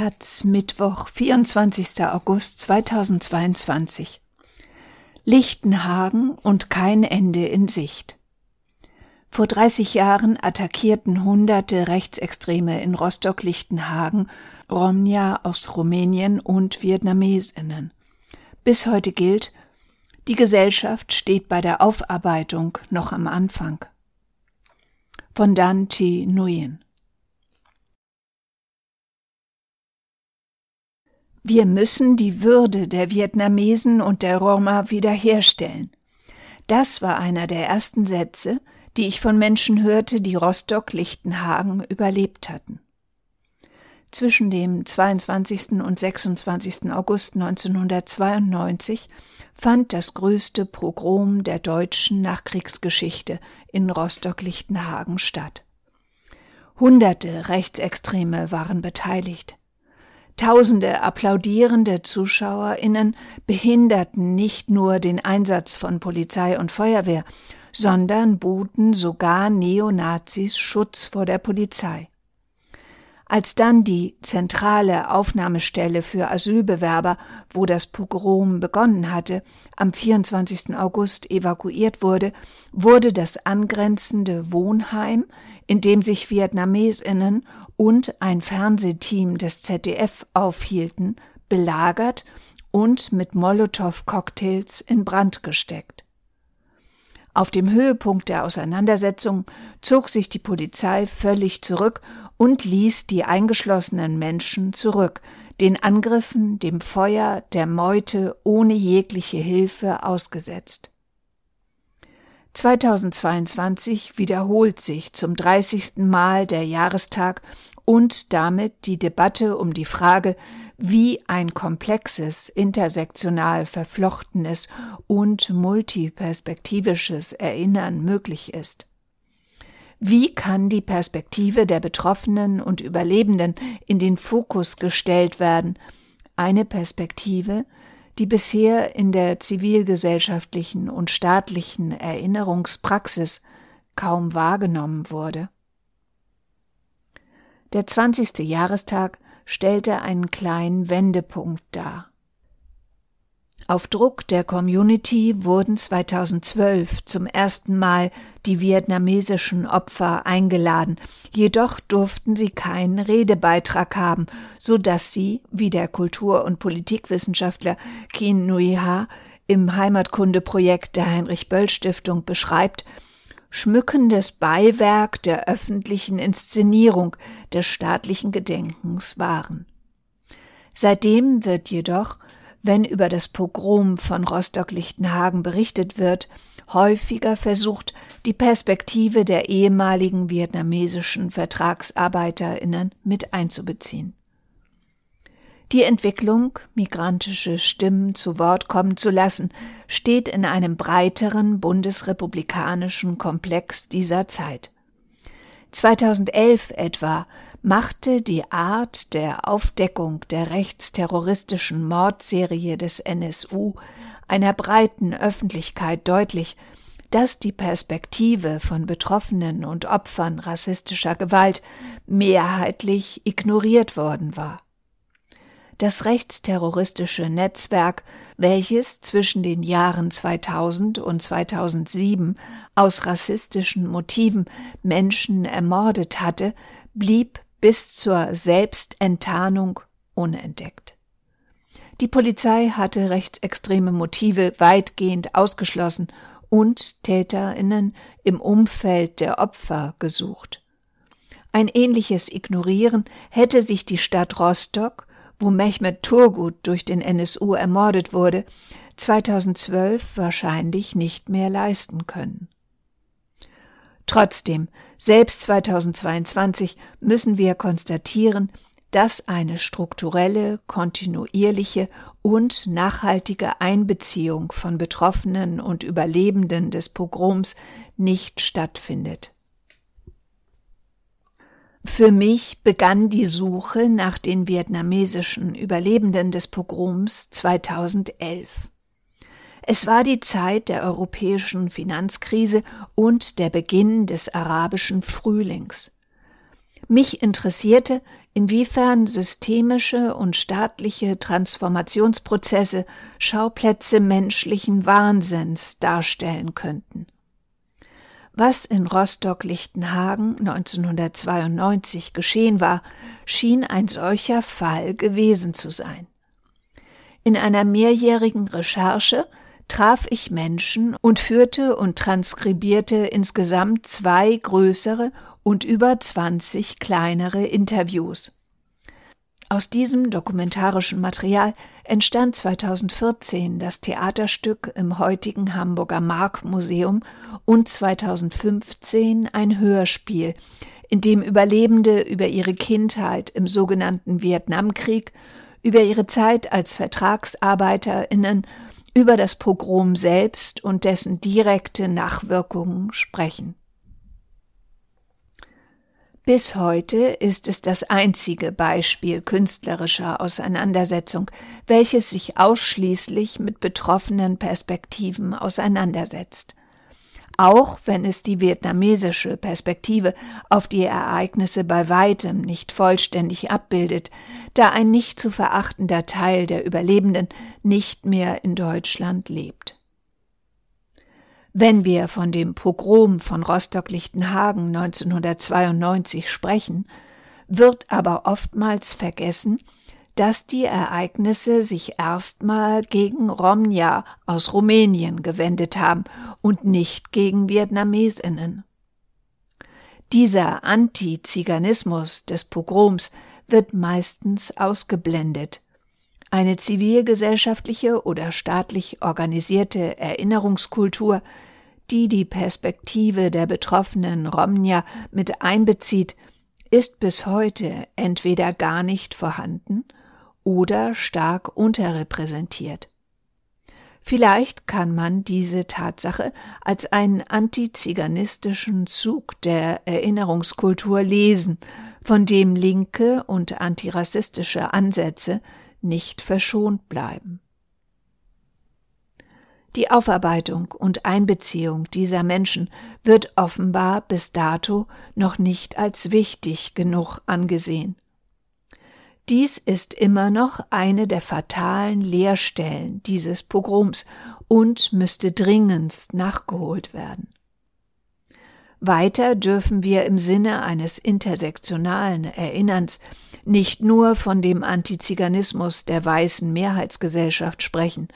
Taz Mittwoch, 24. August 2022. Lichtenhagen und kein Ende in Sicht. Vor 30 Jahren attackierten hunderte Rechtsextreme in Rostock-Lichtenhagen Romnia aus Rumänien und Vietnamesinnen. Bis heute gilt, die Gesellschaft steht bei der Aufarbeitung noch am Anfang. Von Dan Nguyen Wir müssen die Würde der Vietnamesen und der Roma wiederherstellen. Das war einer der ersten Sätze, die ich von Menschen hörte, die Rostock-Lichtenhagen überlebt hatten. Zwischen dem 22. und 26. August 1992 fand das größte Pogrom der deutschen Nachkriegsgeschichte in Rostock-Lichtenhagen statt. Hunderte Rechtsextreme waren beteiligt. Tausende applaudierende Zuschauerinnen behinderten nicht nur den Einsatz von Polizei und Feuerwehr, sondern boten sogar Neonazis Schutz vor der Polizei. Als dann die zentrale Aufnahmestelle für Asylbewerber, wo das Pogrom begonnen hatte, am 24. August evakuiert wurde, wurde das angrenzende Wohnheim, in dem sich Vietnamesinnen und ein Fernsehteam des ZDF aufhielten, belagert und mit Molotow-Cocktails in Brand gesteckt. Auf dem Höhepunkt der Auseinandersetzung zog sich die Polizei völlig zurück und ließ die eingeschlossenen Menschen zurück, den Angriffen, dem Feuer, der Meute ohne jegliche Hilfe ausgesetzt. 2022 wiederholt sich zum 30. Mal der Jahrestag und damit die Debatte um die Frage, wie ein komplexes, intersektional verflochtenes und multiperspektivisches Erinnern möglich ist. Wie kann die Perspektive der Betroffenen und Überlebenden in den Fokus gestellt werden, eine Perspektive, die bisher in der zivilgesellschaftlichen und staatlichen Erinnerungspraxis kaum wahrgenommen wurde? Der 20. Jahrestag stellte einen kleinen Wendepunkt dar. Auf Druck der Community wurden 2012 zum ersten Mal die vietnamesischen Opfer eingeladen, jedoch durften sie keinen Redebeitrag haben, so dass sie, wie der Kultur- und Politikwissenschaftler Kien Nui Ha im Heimatkundeprojekt der Heinrich Böll Stiftung beschreibt, schmückendes Beiwerk der öffentlichen Inszenierung des staatlichen Gedenkens waren. Seitdem wird jedoch, wenn über das Pogrom von Rostock-Lichtenhagen berichtet wird, häufiger versucht, die Perspektive der ehemaligen vietnamesischen Vertragsarbeiterinnen mit einzubeziehen. Die Entwicklung, migrantische Stimmen zu Wort kommen zu lassen, steht in einem breiteren bundesrepublikanischen Komplex dieser Zeit. 2011 etwa machte die Art der Aufdeckung der rechtsterroristischen Mordserie des NSU einer breiten Öffentlichkeit deutlich, dass die Perspektive von Betroffenen und Opfern rassistischer Gewalt mehrheitlich ignoriert worden war das rechtsterroristische Netzwerk, welches zwischen den Jahren 2000 und 2007 aus rassistischen Motiven Menschen ermordet hatte, blieb bis zur Selbstenttarnung unentdeckt. Die Polizei hatte rechtsextreme Motive weitgehend ausgeschlossen und Täterinnen im Umfeld der Opfer gesucht. Ein ähnliches Ignorieren hätte sich die Stadt Rostock wo Mehmet Turgut durch den NSU ermordet wurde, 2012 wahrscheinlich nicht mehr leisten können. Trotzdem, selbst 2022 müssen wir konstatieren, dass eine strukturelle, kontinuierliche und nachhaltige Einbeziehung von Betroffenen und Überlebenden des Pogroms nicht stattfindet. Für mich begann die Suche nach den vietnamesischen Überlebenden des Pogroms 2011. Es war die Zeit der europäischen Finanzkrise und der Beginn des arabischen Frühlings. Mich interessierte, inwiefern systemische und staatliche Transformationsprozesse Schauplätze menschlichen Wahnsinns darstellen könnten. Was in Rostock-Lichtenhagen 1992 geschehen war, schien ein solcher Fall gewesen zu sein. In einer mehrjährigen Recherche traf ich Menschen und führte und transkribierte insgesamt zwei größere und über 20 kleinere Interviews. Aus diesem dokumentarischen Material entstand 2014 das Theaterstück im heutigen Hamburger Markmuseum und 2015 ein Hörspiel, in dem Überlebende über ihre Kindheit im sogenannten Vietnamkrieg, über ihre Zeit als Vertragsarbeiterinnen, über das Pogrom selbst und dessen direkte Nachwirkungen sprechen. Bis heute ist es das einzige Beispiel künstlerischer Auseinandersetzung, welches sich ausschließlich mit betroffenen Perspektiven auseinandersetzt. Auch wenn es die vietnamesische Perspektive auf die Ereignisse bei weitem nicht vollständig abbildet, da ein nicht zu verachtender Teil der Überlebenden nicht mehr in Deutschland lebt. Wenn wir von dem Pogrom von Rostock-Lichtenhagen 1992 sprechen, wird aber oftmals vergessen, dass die Ereignisse sich erstmal gegen Romja aus Rumänien gewendet haben und nicht gegen Vietnamesinnen. Dieser Antiziganismus des Pogroms wird meistens ausgeblendet. Eine zivilgesellschaftliche oder staatlich organisierte Erinnerungskultur, die die Perspektive der betroffenen Romnia mit einbezieht, ist bis heute entweder gar nicht vorhanden oder stark unterrepräsentiert. Vielleicht kann man diese Tatsache als einen antiziganistischen Zug der Erinnerungskultur lesen, von dem linke und antirassistische Ansätze nicht verschont bleiben. Die Aufarbeitung und Einbeziehung dieser Menschen wird offenbar bis dato noch nicht als wichtig genug angesehen. Dies ist immer noch eine der fatalen Leerstellen dieses Pogroms und müsste dringendst nachgeholt werden. Weiter dürfen wir im Sinne eines intersektionalen Erinnerns nicht nur von dem Antiziganismus der weißen Mehrheitsgesellschaft sprechen,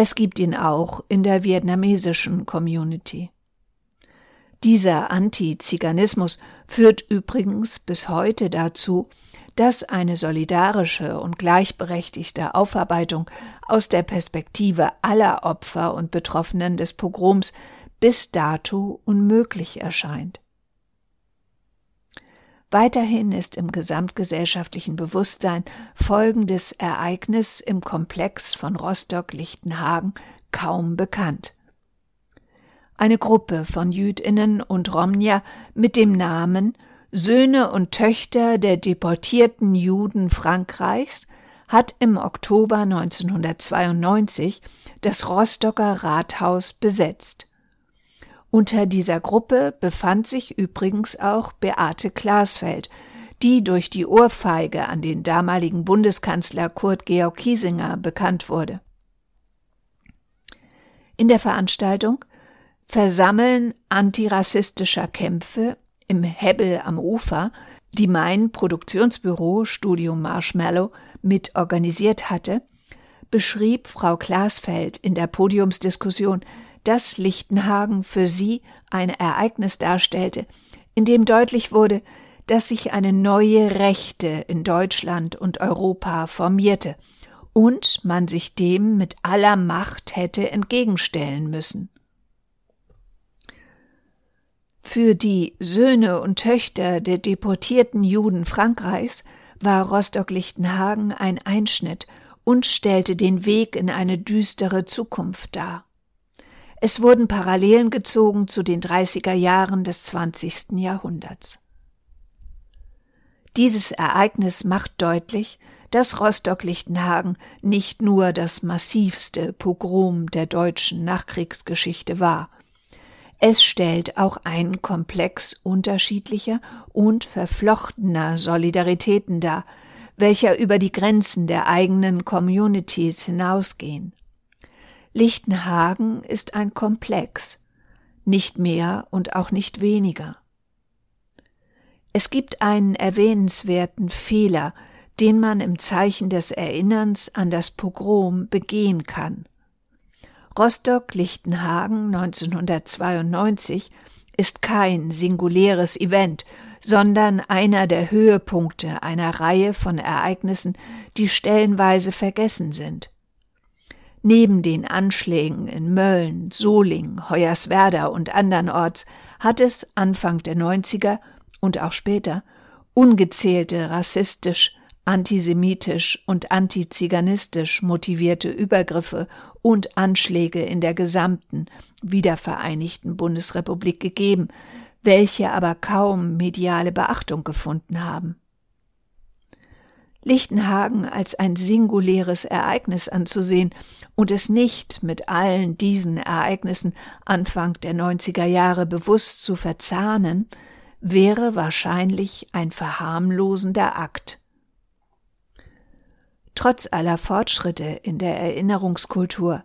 es gibt ihn auch in der vietnamesischen Community. Dieser Antiziganismus führt übrigens bis heute dazu, dass eine solidarische und gleichberechtigte Aufarbeitung aus der Perspektive aller Opfer und Betroffenen des Pogroms bis dato unmöglich erscheint. Weiterhin ist im gesamtgesellschaftlichen Bewusstsein folgendes Ereignis im Komplex von Rostock-Lichtenhagen kaum bekannt. Eine Gruppe von Jüdinnen und Romnia mit dem Namen Söhne und Töchter der deportierten Juden Frankreichs hat im Oktober 1992 das Rostocker Rathaus besetzt. Unter dieser Gruppe befand sich übrigens auch Beate Glasfeld, die durch die Ohrfeige an den damaligen Bundeskanzler Kurt Georg Kiesinger bekannt wurde. In der Veranstaltung Versammeln antirassistischer Kämpfe im Hebbel am Ufer, die mein Produktionsbüro Studio Marshmallow mit organisiert hatte, beschrieb Frau Glasfeld in der Podiumsdiskussion dass Lichtenhagen für sie ein Ereignis darstellte, in dem deutlich wurde, dass sich eine neue Rechte in Deutschland und Europa formierte und man sich dem mit aller Macht hätte entgegenstellen müssen. Für die Söhne und Töchter der deportierten Juden Frankreichs war Rostock-Lichtenhagen ein Einschnitt und stellte den Weg in eine düstere Zukunft dar. Es wurden Parallelen gezogen zu den 30er Jahren des 20. Jahrhunderts. Dieses Ereignis macht deutlich, dass Rostock-Lichtenhagen nicht nur das massivste Pogrom der deutschen Nachkriegsgeschichte war. Es stellt auch einen Komplex unterschiedlicher und verflochtener Solidaritäten dar, welcher über die Grenzen der eigenen Communities hinausgehen. Lichtenhagen ist ein Komplex, nicht mehr und auch nicht weniger. Es gibt einen erwähnenswerten Fehler, den man im Zeichen des Erinnerns an das Pogrom begehen kann. Rostock-Lichtenhagen 1992 ist kein singuläres Event, sondern einer der Höhepunkte einer Reihe von Ereignissen, die stellenweise vergessen sind. Neben den Anschlägen in Mölln, Solingen, Hoyerswerda und andernorts hat es Anfang der 90er und auch später ungezählte rassistisch, antisemitisch und antiziganistisch motivierte Übergriffe und Anschläge in der gesamten wiedervereinigten Bundesrepublik gegeben, welche aber kaum mediale Beachtung gefunden haben. Lichtenhagen als ein singuläres Ereignis anzusehen und es nicht mit allen diesen Ereignissen Anfang der 90er Jahre bewusst zu verzahnen, wäre wahrscheinlich ein verharmlosender Akt. Trotz aller Fortschritte in der Erinnerungskultur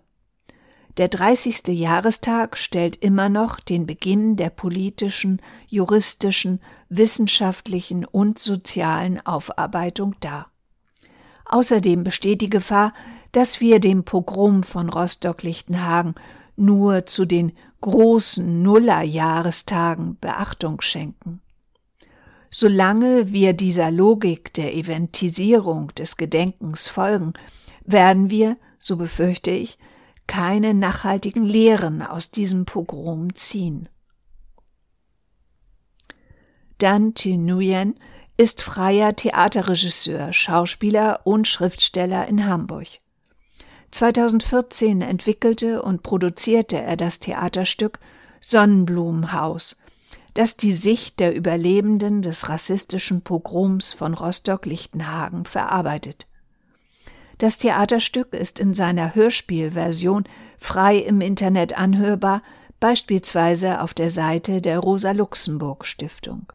der 30. Jahrestag stellt immer noch den Beginn der politischen, juristischen, wissenschaftlichen und sozialen Aufarbeitung dar. Außerdem besteht die Gefahr, dass wir dem Pogrom von Rostock-Lichtenhagen nur zu den großen Nullerjahrestagen Beachtung schenken. Solange wir dieser Logik der Eventisierung des Gedenkens folgen, werden wir, so befürchte ich, keine nachhaltigen Lehren aus diesem Pogrom ziehen. Dan Nguyen ist freier Theaterregisseur, Schauspieler und Schriftsteller in Hamburg. 2014 entwickelte und produzierte er das Theaterstück Sonnenblumenhaus, das die Sicht der Überlebenden des rassistischen Pogroms von Rostock-Lichtenhagen verarbeitet. Das Theaterstück ist in seiner Hörspielversion frei im Internet anhörbar, beispielsweise auf der Seite der Rosa Luxemburg Stiftung